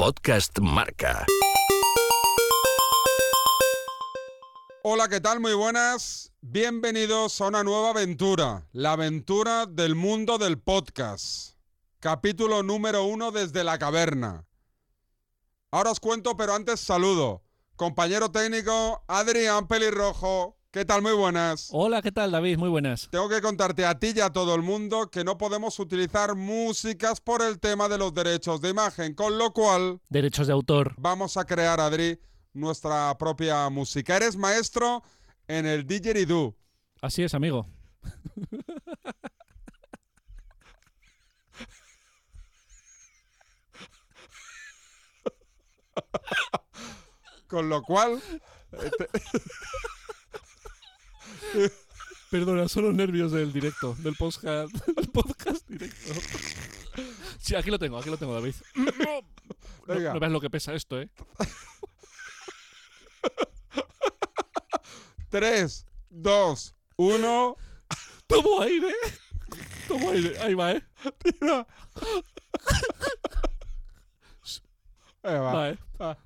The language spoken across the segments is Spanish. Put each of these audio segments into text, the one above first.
Podcast Marca. Hola, ¿qué tal? Muy buenas. Bienvenidos a una nueva aventura, la aventura del mundo del podcast. Capítulo número uno desde la caverna. Ahora os cuento, pero antes saludo. Compañero técnico, Adrián Pelirrojo. ¿Qué tal? Muy buenas. Hola, ¿qué tal, David? Muy buenas. Tengo que contarte a ti y a todo el mundo que no podemos utilizar músicas por el tema de los derechos de imagen, con lo cual Derechos de autor. vamos a crear, Adri, nuestra propia música. Eres maestro en el didgeridoo. Así es, amigo. Con lo cual, este, Perdona, son los nervios del directo, del podcast, del podcast directo. Sí, aquí lo tengo, aquí lo tengo, David. No, Venga. no veas lo que pesa esto, ¿eh? 3, 2, 1. Tomo aire. Tomo aire. Ahí va, ¿eh? Tira. Ahí va. Va, ¿eh? Ah.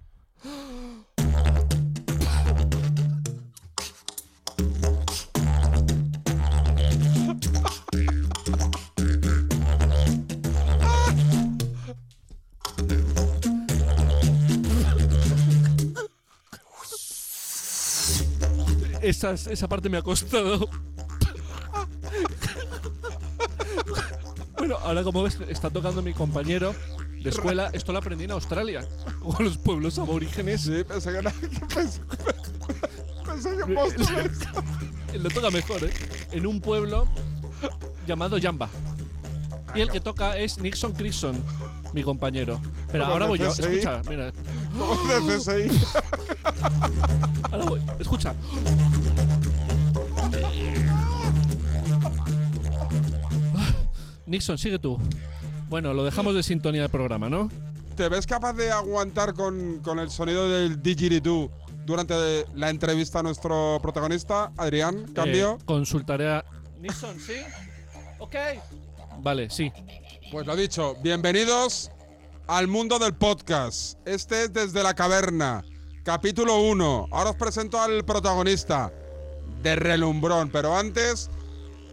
Esas- esa parte me ha costado. bueno, ahora como ves, está tocando mi compañero de escuela. Esto lo aprendí en Australia. O en los pueblos aborígenes. Sí, pensé que. Pensé, pensé que. Lo toca mejor, ¿eh? En un pueblo llamado Yamba. Y el que toca es Nixon Crison, mi compañero. Pero ahora voy yo. Escucha, mira. Ahora voy. Escucha. Nixon, sigue tú. Bueno, lo dejamos de sintonía del programa, ¿no? ¿Te ves capaz de aguantar con, con el sonido del didgeridoo durante la entrevista a nuestro protagonista, Adrián? ¿Cambio? Eh, consultaré a. Nixon, ¿sí? Ok. Vale, sí. Pues lo dicho, bienvenidos al mundo del podcast. Este es Desde la Caverna, capítulo 1. Ahora os presento al protagonista de relumbrón, pero antes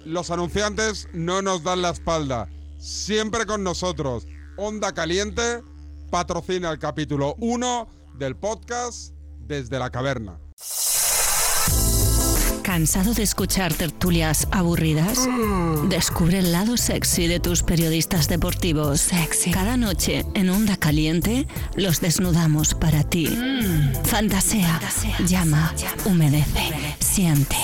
los anunciantes no nos dan la espalda. Siempre con nosotros. Onda Caliente patrocina el capítulo 1 del podcast Desde la Caverna. ¿Cansado de escuchar tertulias aburridas? Descubre el lado sexy de tus periodistas deportivos. Sexy. Cada noche en Onda Caliente los desnudamos para ti. Fantasea, llama, humedece, siente.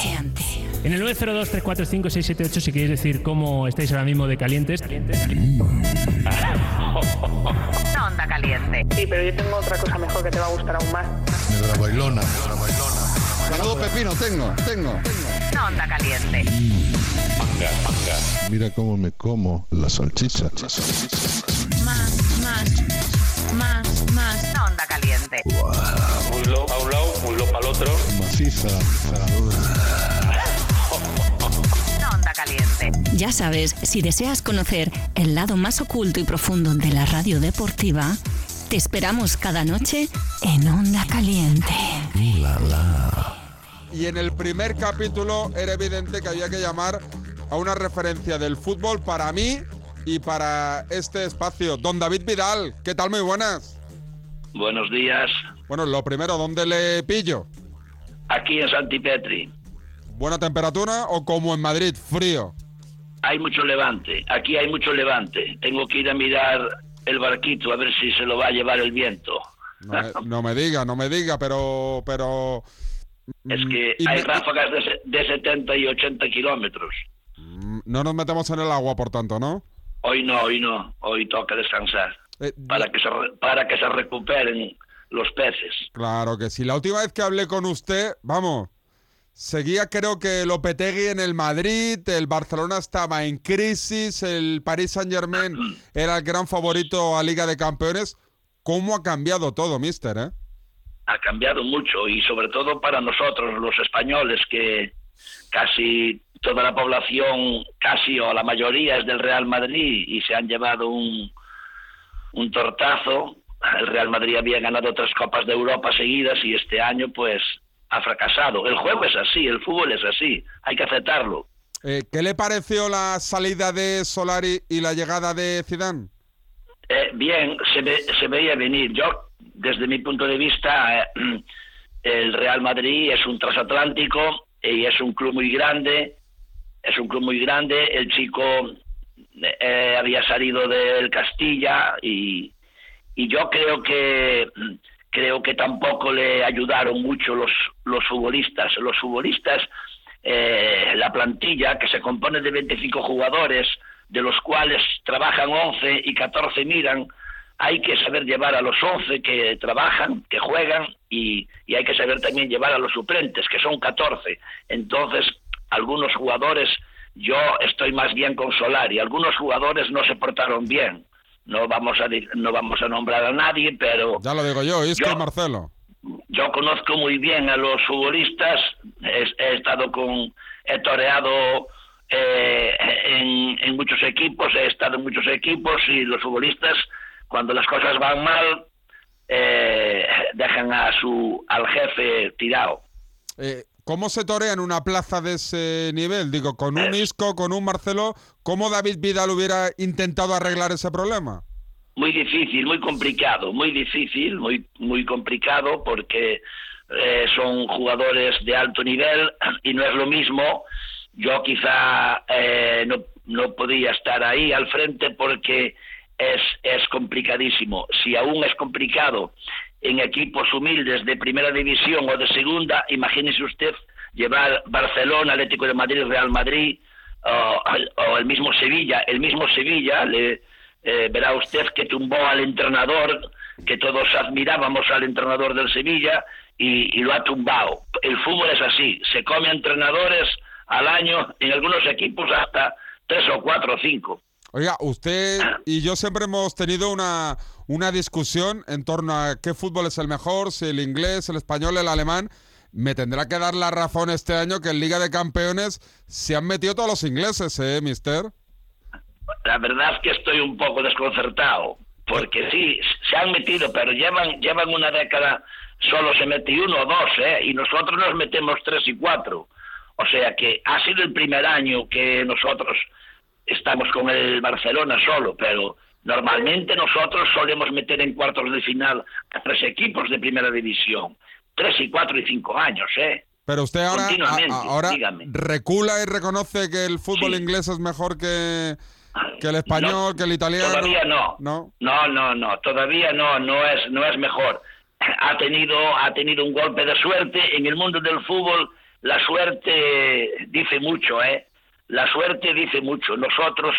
En el 902-345-678 si queréis decir cómo estáis ahora mismo de calientes. Onda Caliente. Sí, pero yo tengo otra cosa mejor que te va a gustar aún más. Negra bailona. Negra bailona. Menudo pepino tengo, tengo. Onda Caliente. Mira cómo me como la salchicha. Más, más, más, más. Onda Caliente. muslo a un lado, muslo para el otro. Maciza. Onda Caliente. Ya sabes, si deseas conocer el lado más oculto y profundo de la radio deportiva, te esperamos cada noche en Onda Caliente. Y en el primer capítulo era evidente que había que llamar a una referencia del fútbol para mí y para este espacio. Don David Vidal, ¿qué tal? Muy buenas. Buenos días. Bueno, lo primero, ¿dónde le pillo? Aquí en Santipetri ¿Buena temperatura o como en Madrid, frío? hay mucho levante. Aquí hay mucho levante. Tengo que ir a mirar el barquito a ver si se lo va a llevar el viento. No me, no me diga, no me diga, pero... pero Es que y hay me- ráfagas de, se- de 70 y 80 kilómetros. mm, no nos metemos en el agua, por tanto, ¿no? Hoy no, hoy no. Hoy toca descansar. Eh, Para que se, para que se recuperen los peces. Claro que sí. La última vez que hablé con usted, vamos, seguía creo que Lopetegui en el Madrid, el Barcelona estaba en crisis, el Paris Saint Germain era el gran favorito a Liga de Campeones. ¿Cómo ha cambiado todo, mister? eh? Ha cambiado mucho y sobre todo para nosotros los españoles que casi toda la población, casi o la mayoría es del Real Madrid y se han llevado un, un tortazo. el Real Madrid había ganado tres Copas de Europa seguidas y este año pues ha fracasado. El juego es así, el fútbol es así, hay que aceptarlo. Eh, ¿Qué le pareció la salida de Solari y la llegada de Zidane? Eh, bien, se, ve- se veía venir. Yo, desde mi punto de vista, eh, el Real Madrid es un transatlántico y es un club muy grande. Es un club muy grande. El chico eh, había salido del Castilla y, yo creo que creo que tampoco le ayudaron mucho los los futbolistas. Los futbolistas, eh, la plantilla que se compone de 25 jugadores, de los cuales trabajan 11 y 14 miran, hay que saber llevar a los 11 que trabajan, que juegan, y, y hay que saber también llevar a los suplentes, que son 14. Entonces, algunos jugadores, yo estoy más bien con Solari, algunos jugadores no se portaron bien. No vamos a no vamos a nombrar a nadie, pero Ya lo digo yo, Isco y Marcelo. yo conozco muy bien a los futbolistas, he, he estado con, he toreado eh, en, en muchos equipos, he estado en muchos equipos y los futbolistas, cuando las cosas van mal, eh, dejan a su al jefe tirado. Eh, ¿Cómo se torea en una plaza de ese nivel? Digo, con un. Isco, con un Marcelo, ¿cómo David Vidal hubiera intentado arreglar ese problema? muy difícil, muy complicado, muy difícil, muy muy complicado porque eh, son jugadores de alto nivel y no es lo mismo. Yo quizá eh, no, no podía estar ahí al frente porque es, es complicadísimo. Si aún es complicado en equipos humildes de primera división o de segunda, imagínese usted llevar Barcelona, Atlético de Madrid, Real Madrid o, el mismo Sevilla. El mismo Sevilla le, eh, verá usted que tumbó al entrenador, que todos admirábamos al entrenador del Sevilla y, y lo ha tumbado. El fútbol es así, se come entrenadores al año, en algunos equipos hasta tres o cuatro o cinco. Oiga, usted y yo siempre hemos tenido una, una discusión en torno a qué fútbol es el mejor, si el inglés, el español, el alemán. Me tendrá que dar la razón este año que en Liga de Campeones se han metido todos los ingleses, ¿eh, mister? La verdad es que estoy un poco desconcertado, porque sí, se han metido, pero llevan, llevan una década, solo se metió uno o dos, ¿eh? y nosotros nos metemos tres y cuatro. O sea que ha sido el primer año que nosotros estamos con el Barcelona solo, pero normalmente nosotros solemos meter en cuartos de final a tres equipos de primera división. Tres y cuatro y cinco años, ¿eh? Pero usted ahora, a- ahora recula y reconoce que el fútbol Sí. inglés es mejor que, que el español, No, que el italiano. Todavía no. ¿No? No, no, no, todavía no, no es, no es mejor. Ha tenido, ha tenido un golpe de suerte. En el mundo del fútbol, la suerte dice mucho, ¿eh? La suerte dice mucho. Nosotros,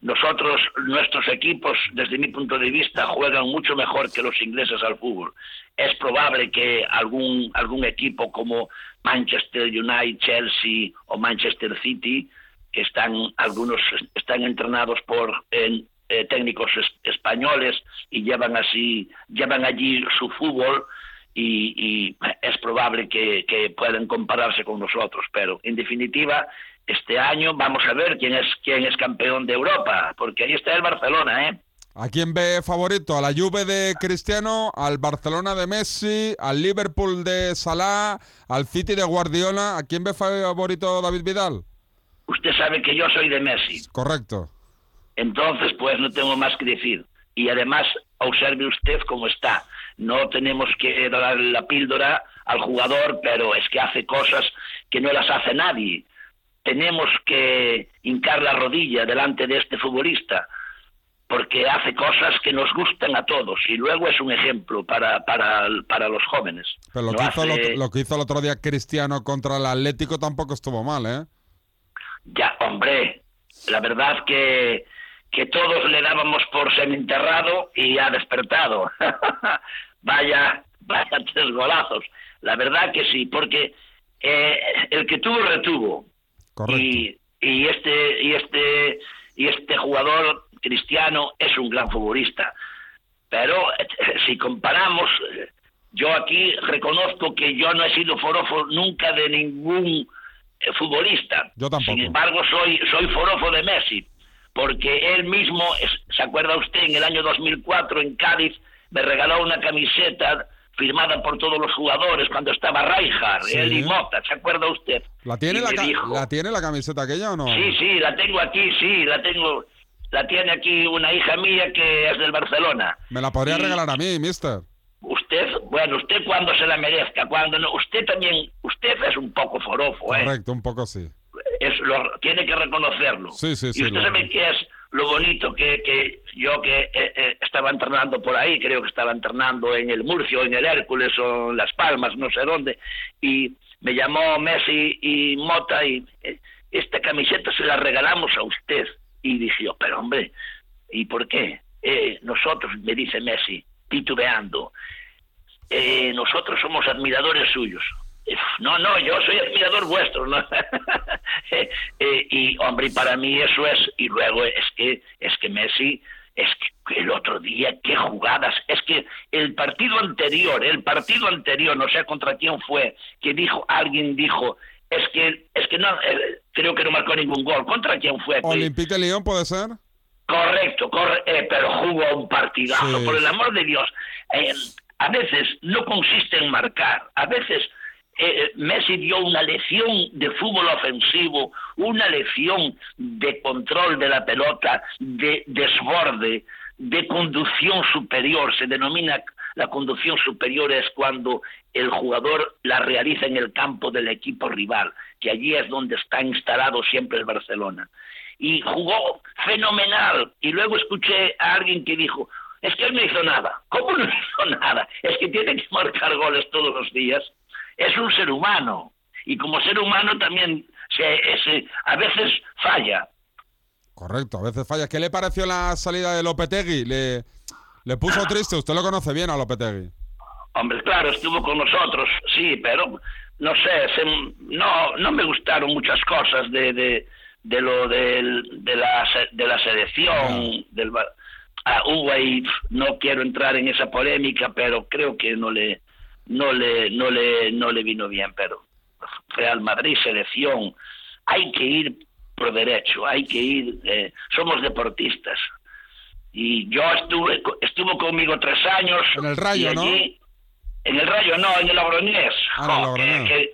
nosotros, nuestros equipos, desde mi punto de vista, juegan mucho mejor que los ingleses al fútbol. Es probable que algún, algún equipo como Manchester United, Chelsea o Manchester City que están algunos están entrenados por eh, técnicos es- españoles y llevan así llevan allí su fútbol y, y es probable que, que puedan compararse con nosotros pero en definitiva este año vamos a ver quién es quién es campeón de Europa porque ahí está el Barcelona eh ¿A quién ve favorito? ¿A la Juve de Cristiano? ¿Al Barcelona de Messi? ¿Al Liverpool de Salah? ¿Al City de Guardiola? ¿A quién ve favorito David Vidal? usted sabe que yo soy de Messi Correcto. Entonces, pues no tengo más que decir. Y además, observe usted cómo está. No tenemos que dar la píldora al jugador, pero es que hace cosas que no las hace nadie. Tenemos que hincar la rodilla delante de este futbolista, porque hace cosas que nos gustan a todos y luego es un ejemplo para, para, para los jóvenes. Pero lo, que hizo hace- lo que hizo el otro día Cristiano contra el Atlético tampoco estuvo mal, ¿eh? Ya, hombre, la verdad que, que todos le dábamos por sementerrado y ha despertado. vaya, vaya tres golazos. La verdad que sí, porque eh, el que tuvo retuvo. Correcto. Y, y este y este y este jugador cristiano es un gran futbolista. Pero si comparamos, yo aquí reconozco que yo no he sido forofo nunca de ningún eh, futbolista. Yo tampoco. Sin embargo, soy soy forofo de Messi, porque él mismo, ¿se acuerda usted en el año 2004 en Cádiz me regaló una camiseta firmada por todos los jugadores cuando estaba Rijkaard, Sí. él y Mota, ¿se acuerda usted? ¿La tiene la, dijo- ¿La tiene la camiseta aquella o no? Sí, sí, la tengo aquí, sí, la tengo. La tiene aquí una hija mía que es del Barcelona. Me la podría Y regalar a mí, mister. Usted, bueno, usted cuando se la merezca, cuando no, usted también, usted es un poco forofo, ¿eh? Correcto, un poco sí. Es lo, tiene que reconocerlo. Sí, sí, sí, Y usted sabe qué es lo bonito que, que yo que eh, eh, estaba entrenando por ahí, creo que estaba entrenando en el Murcio, en el Hércules o en Las Palmas, no sé dónde, y me llamó Messi y Mota y eh, esta camiseta se la regalamos a usted. Y dije yo, pero hombre, ¿y por qué? Eh, nosotros, me dice Messi, titubeando, eh, nosotros somos admiradores suyos. No, no, yo soy admirador vuestro, ¿no? Eh, eh, y hombre, para mí eso es, y luego es que, es que Messi, es que el otro día, qué jugadas, es que el partido anterior, el partido anterior, no sé contra quién fue, que dijo, alguien dijo, es que, es que no, eh, creo que no marcó ningún gol, ¿contra quién fue? ¿Olympique de Lyon puede ser? Correcto, corre- eh, pero jugó un partidazo, Sí. por el amor de Dios. A veces no consiste en marcar, a veces eh, Messi dio una lección de fútbol ofensivo, una lección de control de la pelota, de desborde, de conducción superior. Se denomina la conducción superior es cuando el jugador la realiza en el campo del equipo rival, que allí es donde está instalado siempre el Barcelona y jugó fenomenal. Y luego escuché a alguien que dijo, es que él no hizo nada. ¿Cómo no hizo nada? Es que tiene que marcar goles todos los días. Es un ser humano. Y como ser humano también se, se- a veces falla. Correcto, a veces falla. ¿Qué le pareció la salida de Lopetegui? ¿Le, le puso triste? Usted lo conoce bien a Lopetegui. Hombre, claro, estuvo con nosotros, sí, pero no sé, se- no, no me gustaron muchas cosas de, de, de lo del- de, la, de la selección, del Bar- ah, ahí, no quiero entrar en esa polémica, pero creo que no le, no le, no le, no le vino bien, pero Real Madrid, selección, hay que ir por derecho, hay que ir, eh, somos deportistas. Y yo estuve, estuvo conmigo tres años. En el Rayo, ¿no? En el Rayo, no, en el Logroñés. Ah, Jo, Logroñés,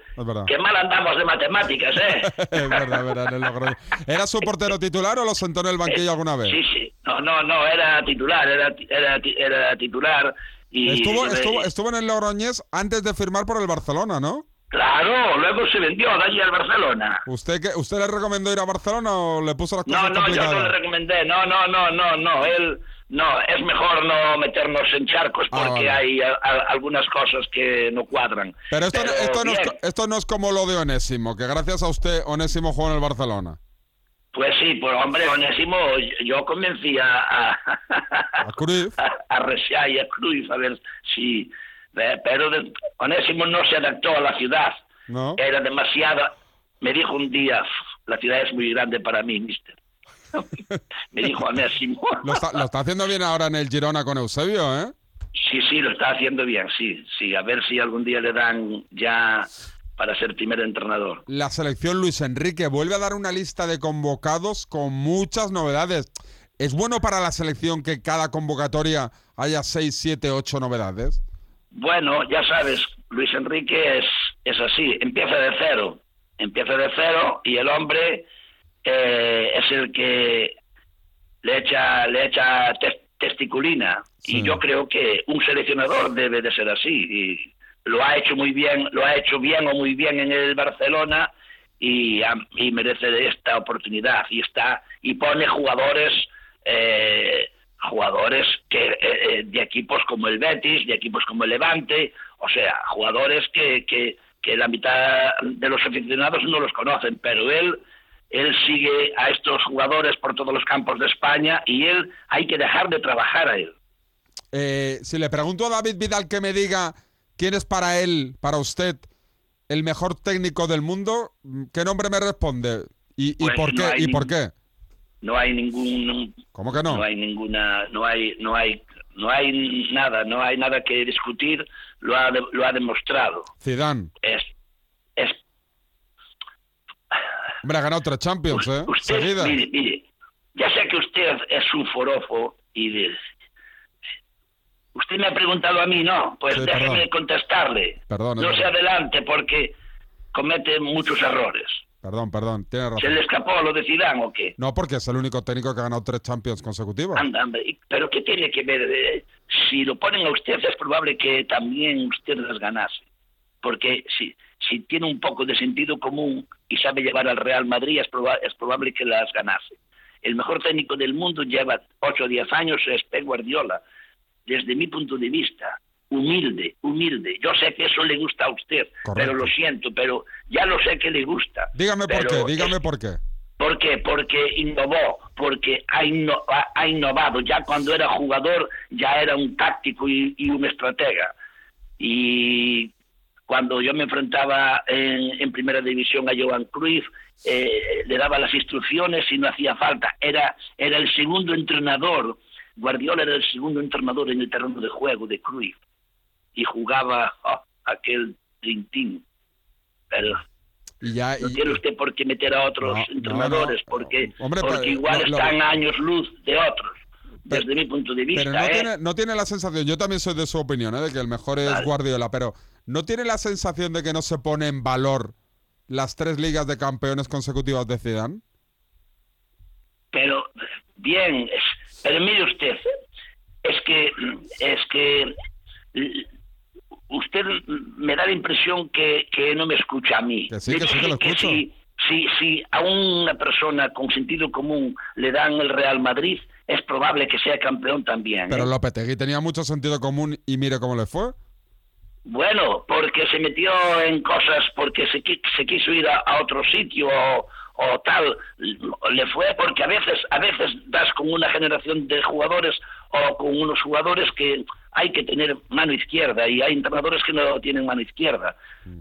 que, mal andamos de matemáticas, ¿eh? es verdad, verdad, en el Logroñés. ¿Era su portero titular o lo sentó en el banquillo alguna vez? Sí, sí. No, no, no, era titular, era, era, era titular. Y, Estuvo, estuvo, estuvo en el Logroñés antes de firmar por el Barcelona, ¿no? Claro, luego se vendió de allí al Barcelona. ¿Usted, qué- ¿Usted le recomendó ir a Barcelona o le puso las cosas No, no, yo complicadas? no le recomendé. No, no, no, no, no. Él, no, es mejor no meternos en charcos Ah, porque vale. hay a- a- algunas cosas que no cuadran. Pero esto, no- esto, no es, esto no es como lo de Onésimo, que gracias a usted Onésimo jugó en el Barcelona. Pues sí, pues hombre, Onésimo, yo convencí a, a, A Cruyff. a, a y a Cruyff a ver si... eh, Pero de- Onésimo no se adaptó a la ciudad. ¿No? Era demasiado... Me dijo un día, la ciudad es muy grande para mí, mister. Me dijo Onésimo. Lo está, lo está haciendo bien ahora en el Girona con Eusebio, ¿eh? Sí, sí, lo está haciendo bien, sí, sí. A ver si algún día le dan ya para ser primer entrenador. La selección Luis Enrique vuelve a dar una lista de convocados con muchas novedades. ¿Es bueno para la selección que cada convocatoria haya 6, 7, 8 novedades? Bueno, ya sabes, Luis Enrique es, es así, empieza de cero, empieza de cero y el hombre eh, es el que le echa, le echa tes- testiculina. Sí. Y yo creo que un seleccionador debe de ser así. Y lo ha hecho muy bien, lo ha hecho bien o muy bien en el Barcelona y, merece esta oportunidad. Y está y pone jugadores eh, jugadores que eh, eh, de equipos como el Betis, de equipos como el Levante, o sea, jugadores que, que, que la mitad de los aficionados no los conocen, pero él él sigue a estos jugadores por todos los campos de España y él hay que dejar de trabajar a él. Eh, si le pregunto a David Vidal que me diga quién es para él, para usted, el mejor técnico del mundo, ¿qué nombre me responde? ¿Y, y Pues por no qué? ¿Y por qué? No hay ningún ¿Cómo que no? no hay ninguna no hay no hay no hay nada, no hay nada que discutir, lo ha lo ha demostrado. Zidane. Es es Hombre, ha ganado tres Champions, ¿eh? Usted, mire, mire, ya sé que usted es un forofo y de- Usted me ha preguntado a mí, ¿no? Pues Sí, déjeme perdón. contestarle. Perdón, no se adelante porque comete muchos errores. Perdón, perdón, tiene ¿Se razón. le escapó lo de Zidane o qué? No, porque es el único técnico que ha ganado tres Champions consecutivas. Anda, ¿Pero qué tiene que ver? Eh, si lo ponen a usted es probable que también usted las ganase. Porque si, si tiene un poco de sentido común y sabe llevar al Real Madrid, es, proba- es probable que las ganase. El mejor técnico del mundo lleva 8 o 10 años, es Pep Guardiola. Desde mi punto de vista, humilde, humilde. Yo sé que eso le gusta a usted, Correcto. pero lo siento, pero ya lo sé que le gusta. Dígame por qué, dígame es- por qué. ¿Por qué? Porque innovó, porque ha, inno- ha- ha innovado. Ya cuando era jugador, ya era un táctico y, y un estratega. Y cuando yo me enfrentaba en, en primera división a Johan Cruyff, eh, le daba las instrucciones y no hacía falta. Era, era el segundo entrenador. Guardiola era el segundo entrenador en el terreno de juego de Cruyff. Y jugaba oh, aquel Team. Pero Y ya, no y- tiene usted por qué meter a otros No, entrenadores, no. porque, Hombre, porque pero- igual están a años luz de otros, Pero- desde mi punto de vista. pero no ¿eh? tiene, no tiene la sensación, yo también soy de su opinión, ¿eh? de que el mejor es Vale. Guardiola, pero ¿no tiene la sensación de que no se pone en valor las tres ligas de campeones consecutivas de Zidane? Pero, bien, pero mire usted, es que, es que usted me da la impresión que, que no me escucha a mí. Que sí, que sí que lo escucho. si, si, si a una persona con sentido común le dan el Real Madrid, es probable que sea campeón también. Pero ¿eh? Lopetegui tenía mucho sentido común y mire cómo le fue. Bueno, porque se metió en cosas, porque se, se quiso ir a, a otro sitio o, o tal, le fue porque a veces, a veces das con una generación de jugadores o con unos jugadores que hay que tener mano izquierda y hay entrenadores que no tienen mano izquierda.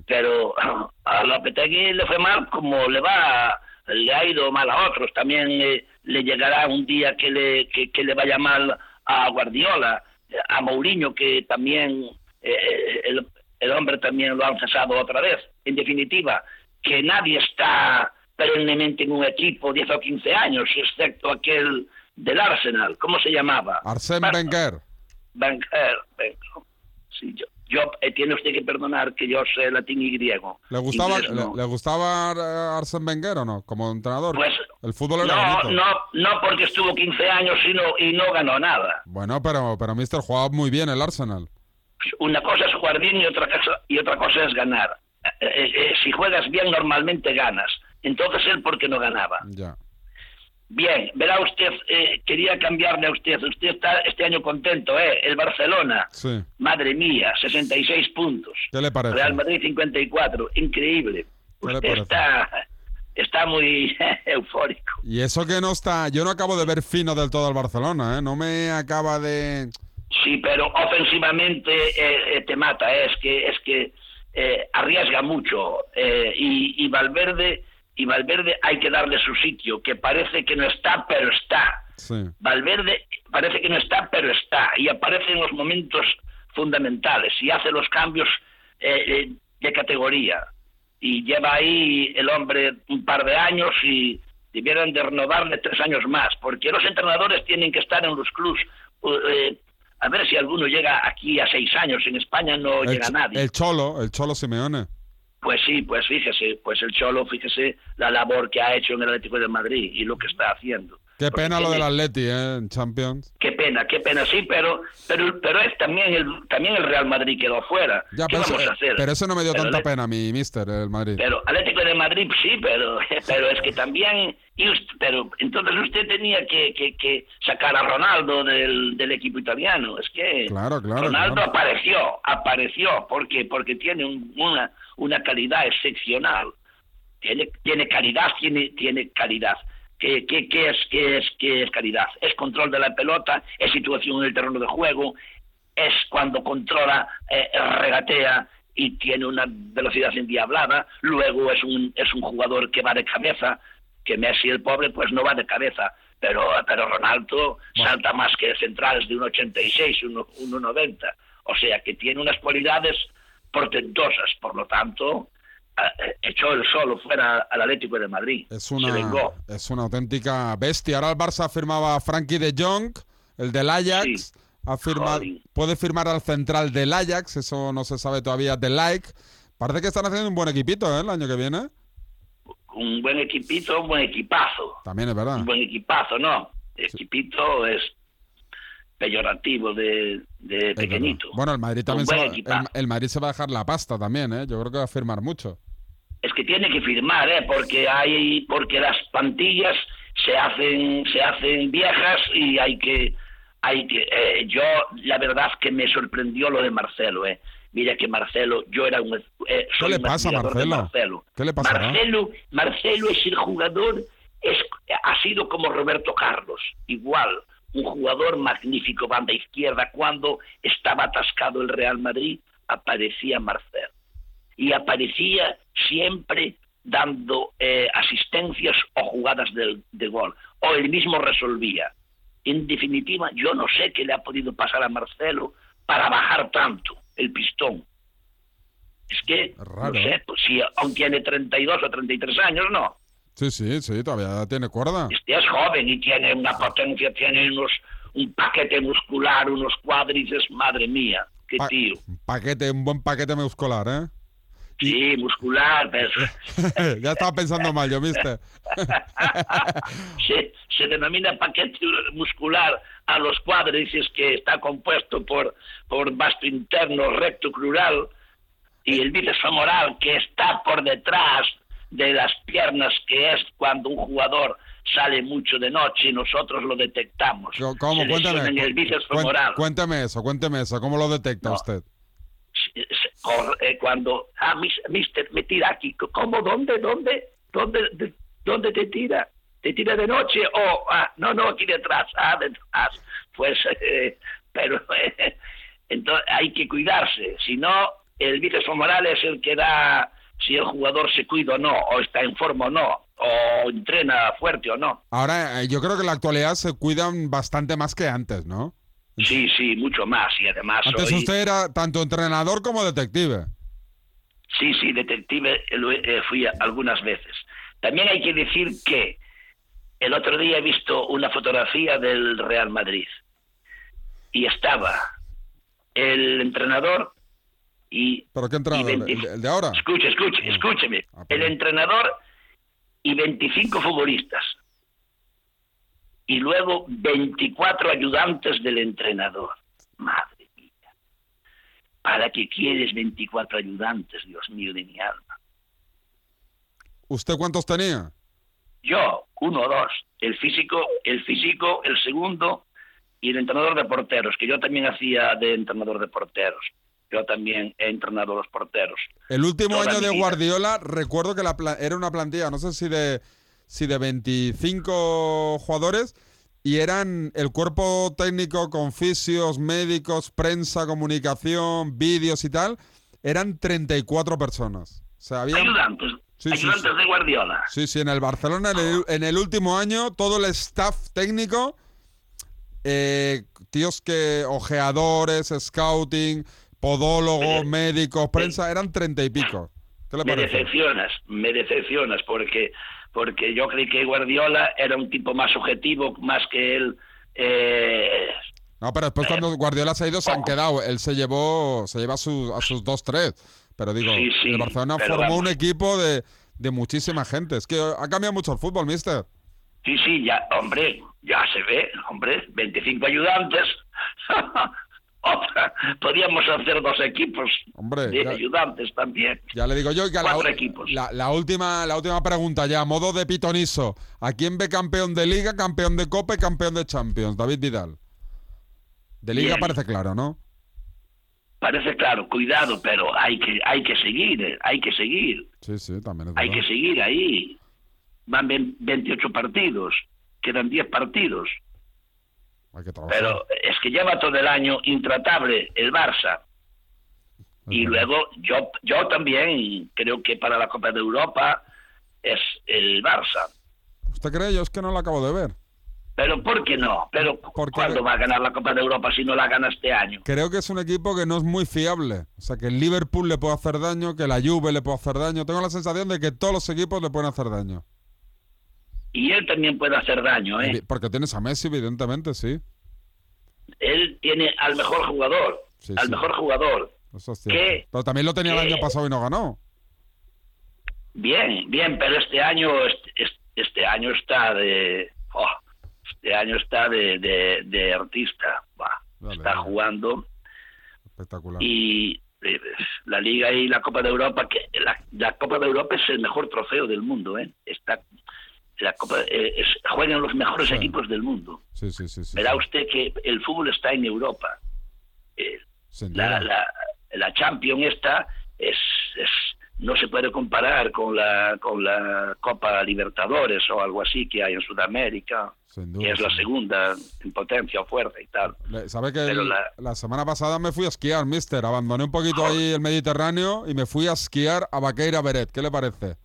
Pero a Lopetegui le fue mal como le va, le ha ido mal a otros. También eh, le llegará un día que le, que, que le vaya mal a Guardiola, a Mourinho que también eh, el, el hombre también lo han cesado otra vez. En definitiva, que nadie está perennemente en un equipo 10 o 15 años, excepto aquel del Arsenal. ¿Cómo se llamaba? Arsène Wenger. Wenger, Wenger. Sí, yo, yo- eh, tiene usted que perdonar que yo sé latín y griego. ¿Le gustaba, Inglés no. le, le gustaba eh, Arsène Wenger o no? Como entrenador. Pues, el fútbol era no, bonito. no, no porque estuvo 15 años y no, y no ganó nada. Bueno, pero, pero Mister jugaba muy bien el Arsenal. Una cosa es jugar bien y otra cosa, y otra cosa es ganar. Eh, eh, eh, si juegas bien, normalmente ganas. Entonces él, ¿por qué no ganaba? Ya. Bien, verá usted, eh, quería cambiarle a usted. Usted está este año contento, ¿eh? El Barcelona, Sí. madre mía, 66 puntos. ¿Qué le parece? Real Madrid 54, increíble. ¿Qué le Usted está, está muy eufórico. Y eso que no está. Yo no acabo de ver fino del todo al Barcelona, ¿eh? No me acaba de. Sí, pero ofensivamente eh, eh, te mata. eh, Es que es que arriesga mucho y, y Valverde y Valverde hay que darle su sitio, que parece que no está, pero está. Sí. Valverde parece que no está, pero está y aparece en los momentos fundamentales y hace los cambios eh, eh, de categoría y lleva ahí el hombre un par de años y debieran de renovarle tres años más, porque los entrenadores tienen que estar en los clubs. eh, a ver si alguno llega aquí a seis años. En España no El, llega nadie. el Cholo, el Cholo Simeone. Pues sí, pues fíjese, pues el Cholo, fíjese la labor que ha hecho en el Atlético de Madrid y lo que está haciendo. Qué pena lo del Atleti, ¿eh? En Champions. Qué pena, qué pena, sí, pero pero pero es también el también el Real Madrid quedó fuera. Ya, ¿Qué pero, vamos eso, a hacer? pero eso no me dio Pero tanta pena, mi mister, el Madrid. Pero Atlético de Madrid sí, pero pero es que también y us- pero entonces usted tenía que, que, que sacar a Ronaldo del, del equipo italiano. Es que Claro, claro, Ronaldo claro. apareció, apareció porque porque tiene un- una una calidad excepcional. Tiene tiene calidad, tiene tiene calidad. ¿Qué, qué, qué es, qué, es, ¿Qué es calidad? Es control de la pelota, es situación en el terreno de juego, es cuando controla, eh, regatea y tiene una velocidad endiablada. Luego es un, es un jugador que va de cabeza, que Messi, el pobre, pues no va de cabeza. Pero, pero Ronaldo salta más que centrales de 1,86, 1 1,90. O sea que tiene unas cualidades portentosas. Por lo tanto, echó el solo fuera al Atlético de Madrid. Es una, es una auténtica bestia. Ahora el Barça firmaba a Frankie de Jong, el del Ajax. Ha firmado, puede firmar al central del Ajax, eso no se sabe todavía del like. Parece que están haciendo un buen equipito ¿eh? el año que viene. Un buen equipito, un buen equipazo. También es verdad. Un buen equipazo, ¿no? Equipito es peyorativo de, de pequeñito. Bueno, el Madrid también se va, el, el Madrid se va a dejar la pasta también, ¿eh? Yo creo que va a firmar mucho. Es que tiene que firmar, ¿eh? Porque hay, porque las plantillas se hacen, se hacen viejas y hay que, hay que, eh, yo la verdad que me sorprendió lo de Marcelo, ¿eh? Mira que Marcelo, yo era un, eh, soy le pasa Marcelo? Marcelo. ¿Qué le pasará? Marcelo, Marcelo es el jugador, es, ha sido como Roberto Carlos, igual, un jugador magnífico banda izquierda. Cuando estaba atascado el Real Madrid, aparecía Marcelo y aparecía siempre dando eh, asistencias o jugadas de, gol, o él mismo resolvía. En definitiva, yo no sé qué le ha podido pasar a Marcelo para bajar tanto el pistón. Es que, Raro, no sé, ¿eh? pues si aún tiene 32 o 33 años, no. Sí, sí, sí, todavía tiene cuerda. Este es joven y tiene una potencia, tiene unos un paquete muscular, unos cuádriceps, madre mía, qué Pa- tío. un paquete, un buen paquete muscular, ¿eh? Sí, muscular, pero ya estaba pensando mal yo, mister. se, se denomina paquete muscular a los cuádriceps que está compuesto por, por vasto interno, recto crural y el bíceps femoral que está por detrás de las piernas, que es cuando un jugador sale mucho de noche y nosotros lo detectamos. ¿Cómo? Se Cuéntame. el bíceps femoral. Cuénteme eso, cuénteme eso. ¿Cómo lo detecta No. usted? Eh, cuando ah mis- mister me tira aquí cómo dónde dónde dónde de- dónde te tira te tira de noche o ah no no aquí detrás ah detrás pues eh, pero eh, entonces hay que cuidarse si no el bíceps femoral es el que da si el jugador se cuida o no o está en forma o no o entrena fuerte o no Ahora, eh, yo creo que en la actualidad se cuidan bastante más que antes, ¿no? Sí sí mucho más y además Antes hoy- usted era tanto entrenador como detective. Sí, sí, detective eh, fui algunas veces. También hay que decir que el otro día he visto una fotografía del Real Madrid y estaba el entrenador y... ¿Pero qué entrenador? ¿El 20 de- el de ahora? Escuche, escuche, escúcheme. Ah, El entrenador y 25 futbolistas. Y luego 24 ayudantes del entrenador. Madre mía. ¿Para qué quieres 24 ayudantes, Dios mío de mi alma? ¿Usted cuántos tenía? Yo, uno o dos. El físico, el físico, el segundo y el entrenador de porteros, que yo también hacía de entrenador de porteros. Yo también he entrenado a los porteros. El último Toda año de. Guardiola, recuerdo que la era una plantilla, no sé si de, si de 25 jugadores, y eran el cuerpo técnico con fisios, médicos, prensa, comunicación, vídeos y tal, eran 34 personas. O sea, había... Ayudantes, Sí, sí, ayudantes sí. de Guardiola. Sí, sí, en el Barcelona, en el, en el último año, todo el staff técnico, eh, tíos que, ojeadores, scouting, podólogos, médicos, prensa, eran treinta y pico. ¿Qué le me parece? decepcionas, me decepcionas porque porque yo creí que Guardiola era un tipo más objetivo, más que él. eh, No, pero después cuando Guardiola se ha ido se han quedado. Él se llevó, se lleva a, sus- a sus dos, tres. Pero digo, Sí, sí, el Barcelona formó vamos. un equipo de, de muchísima gente. Es que ha cambiado mucho el fútbol, mister. sí, sí, ya, hombre, ya se ve, hombre, 25 ayudantes. Otra, podríamos hacer dos equipos Hombre, de ya- ayudantes también. Ya le digo yo que la, Cuatro equipos. la, la última, la última pregunta ya, a modo de pitonizo. ¿A quién ve campeón de Liga, campeón de Copa y campeón de Champions? David Vidal. De Liga Bien. parece claro, ¿no? Parece claro, cuidado, pero hay que hay que seguir, eh, hay que seguir, Sí, sí, también es hay que seguir ahí. Van ve- 28 partidos, quedan 10 partidos. Hay que trabajar. Pero es que lleva todo el año intratable el Barça. Y luego yo, yo también creo que para la Copa de Europa es el Barça. ¿Usted cree? Yo es que no lo acabo de ver. Pero ¿por qué no? Pero Porque- ¿cuándo va a ganar la Copa de Europa si no la gana este año? Creo que es un equipo que no es muy fiable. O sea, que el Liverpool le puede hacer daño, que la Juve le puede hacer daño. Tengo la sensación de que todos los equipos le pueden hacer daño. Y él también puede hacer daño, ¿eh? Porque tienes a Messi, evidentemente, sí. él tiene al mejor jugador, Sí, al sí. mejor jugador. Eso es cierto. ¿Qué? Pero también lo tenía el año pasado y no ganó. Bien, bien, pero este año, este, este- este año está de, oh, este año está de, de, de artista, va, Vale, está vale. jugando Espectacular. y eh, la Liga y la Copa de Europa, que la, la Copa de Europa es el mejor trofeo del mundo, ¿eh? Está, la Copa, eh, es- juegan los mejores equipos del mundo. Sí, sí, sí. Verá usted que el fútbol está en Europa. Eh, la, la, la Champions esta es, es no se puede comparar con la con la Copa Libertadores o algo así que hay en Sudamérica, duda, que es la segunda en potencia o fuerza y tal. ¿Sabe que el- la- la... semana pasada me fui a esquiar, mister? Abandoné un poquito ahí el Mediterráneo y me fui a esquiar a Baqueira Beret. ¿Qué le parece?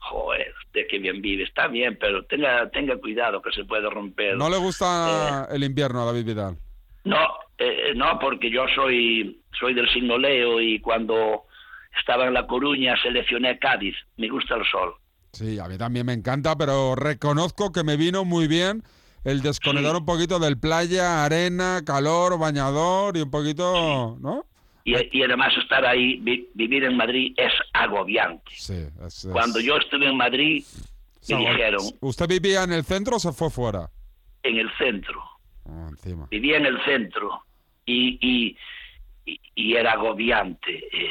Joder, que bien vive, está bien, pero tenga tenga cuidado que se puede romper. ¿No le Eh. gusta el invierno a David Vidal? No, eh, no, porque yo soy soy del signo Leo y cuando estaba en La Coruña seleccioné Cádiz. Me gusta el sol. Sí, a mí también me encanta, pero reconozco que me vino muy bien el desconectar Sí. un poquito del playa, arena, calor, bañador y un poquito, ¿no? Y, y además estar ahí, vi- vivir en Madrid es agobiante. Sí. es- es- Cuando yo estuve en Madrid, me dijeron, ¿Usted vivía en el centro o se fue fuera? en el centro, Ah, encima. vivía en el centro y, y, y- y era agobiante. Eh,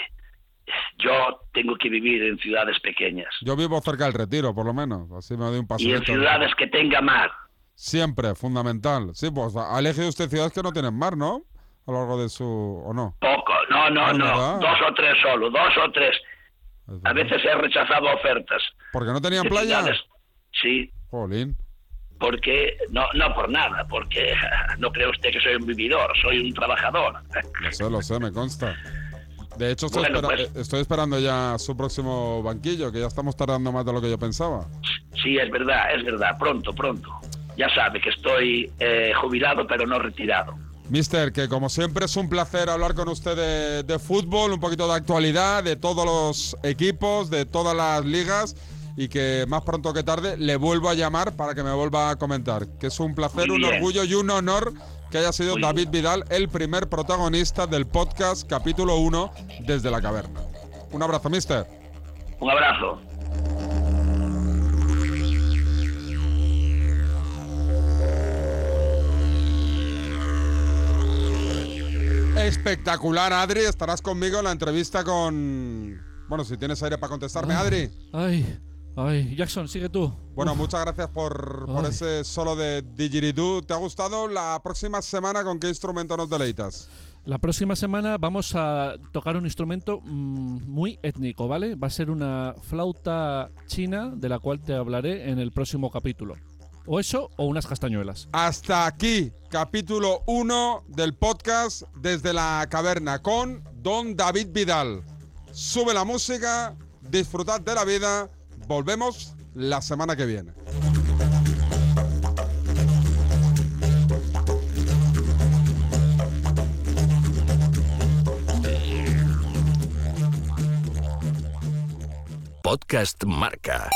Yo tengo que vivir en ciudades pequeñas Yo vivo cerca del retiro, por lo menos. Así me doy un y paseo. en ciudades que tenga mar. Siempre, fundamental. Sí, pues ha elegido usted ciudades que no tienen mar, ¿no? A lo largo de su... ¿o no? Poco, no, no, Ah, no, dos o tres solo, dos o tres. Es A veces he rechazado ofertas. ¿Porque no tenían playa? Sí, Jolín. porque no, no por nada, porque no cree usted que soy un vividor, soy un trabajador. Lo sé, lo sé, me consta. De hecho, estoy, Bueno, espera- pues- estoy esperando ya su próximo banquillo, que ya estamos tardando más de lo que yo pensaba. Sí, es verdad, es verdad, pronto, pronto. Ya sabe que estoy eh, jubilado pero no retirado. Mister, que como siempre es un placer hablar con usted de, de fútbol, un poquito de actualidad, de todos los equipos, de todas las ligas y que más pronto que tarde le vuelvo a llamar para que me vuelva a comentar. Que es un placer, un orgullo y un honor que haya sido Muy David Vidal el primer protagonista del podcast capítulo 1 desde la caverna. Un abrazo, mister. Un abrazo. Espectacular, Adri. Estarás conmigo en la entrevista con... Bueno, si tienes aire para contestarme, Adri. Ay, ay, Jackson, sigue tú. Bueno, muchas gracias por, ese solo de Didgeridoo. ¿Te ha gustado? La próxima semana, ¿con qué instrumento nos deleitas? La próxima semana vamos a tocar un instrumento mm, muy étnico, ¿vale? Va a ser una flauta china de la cual te hablaré en el próximo capítulo. O eso o unas castañuelas. Hasta aquí, capítulo 1 del podcast Desde la Caverna con Don David Vidal. Sube la música, disfrutad de la vida. Volvemos la semana que viene. Podcast Marca.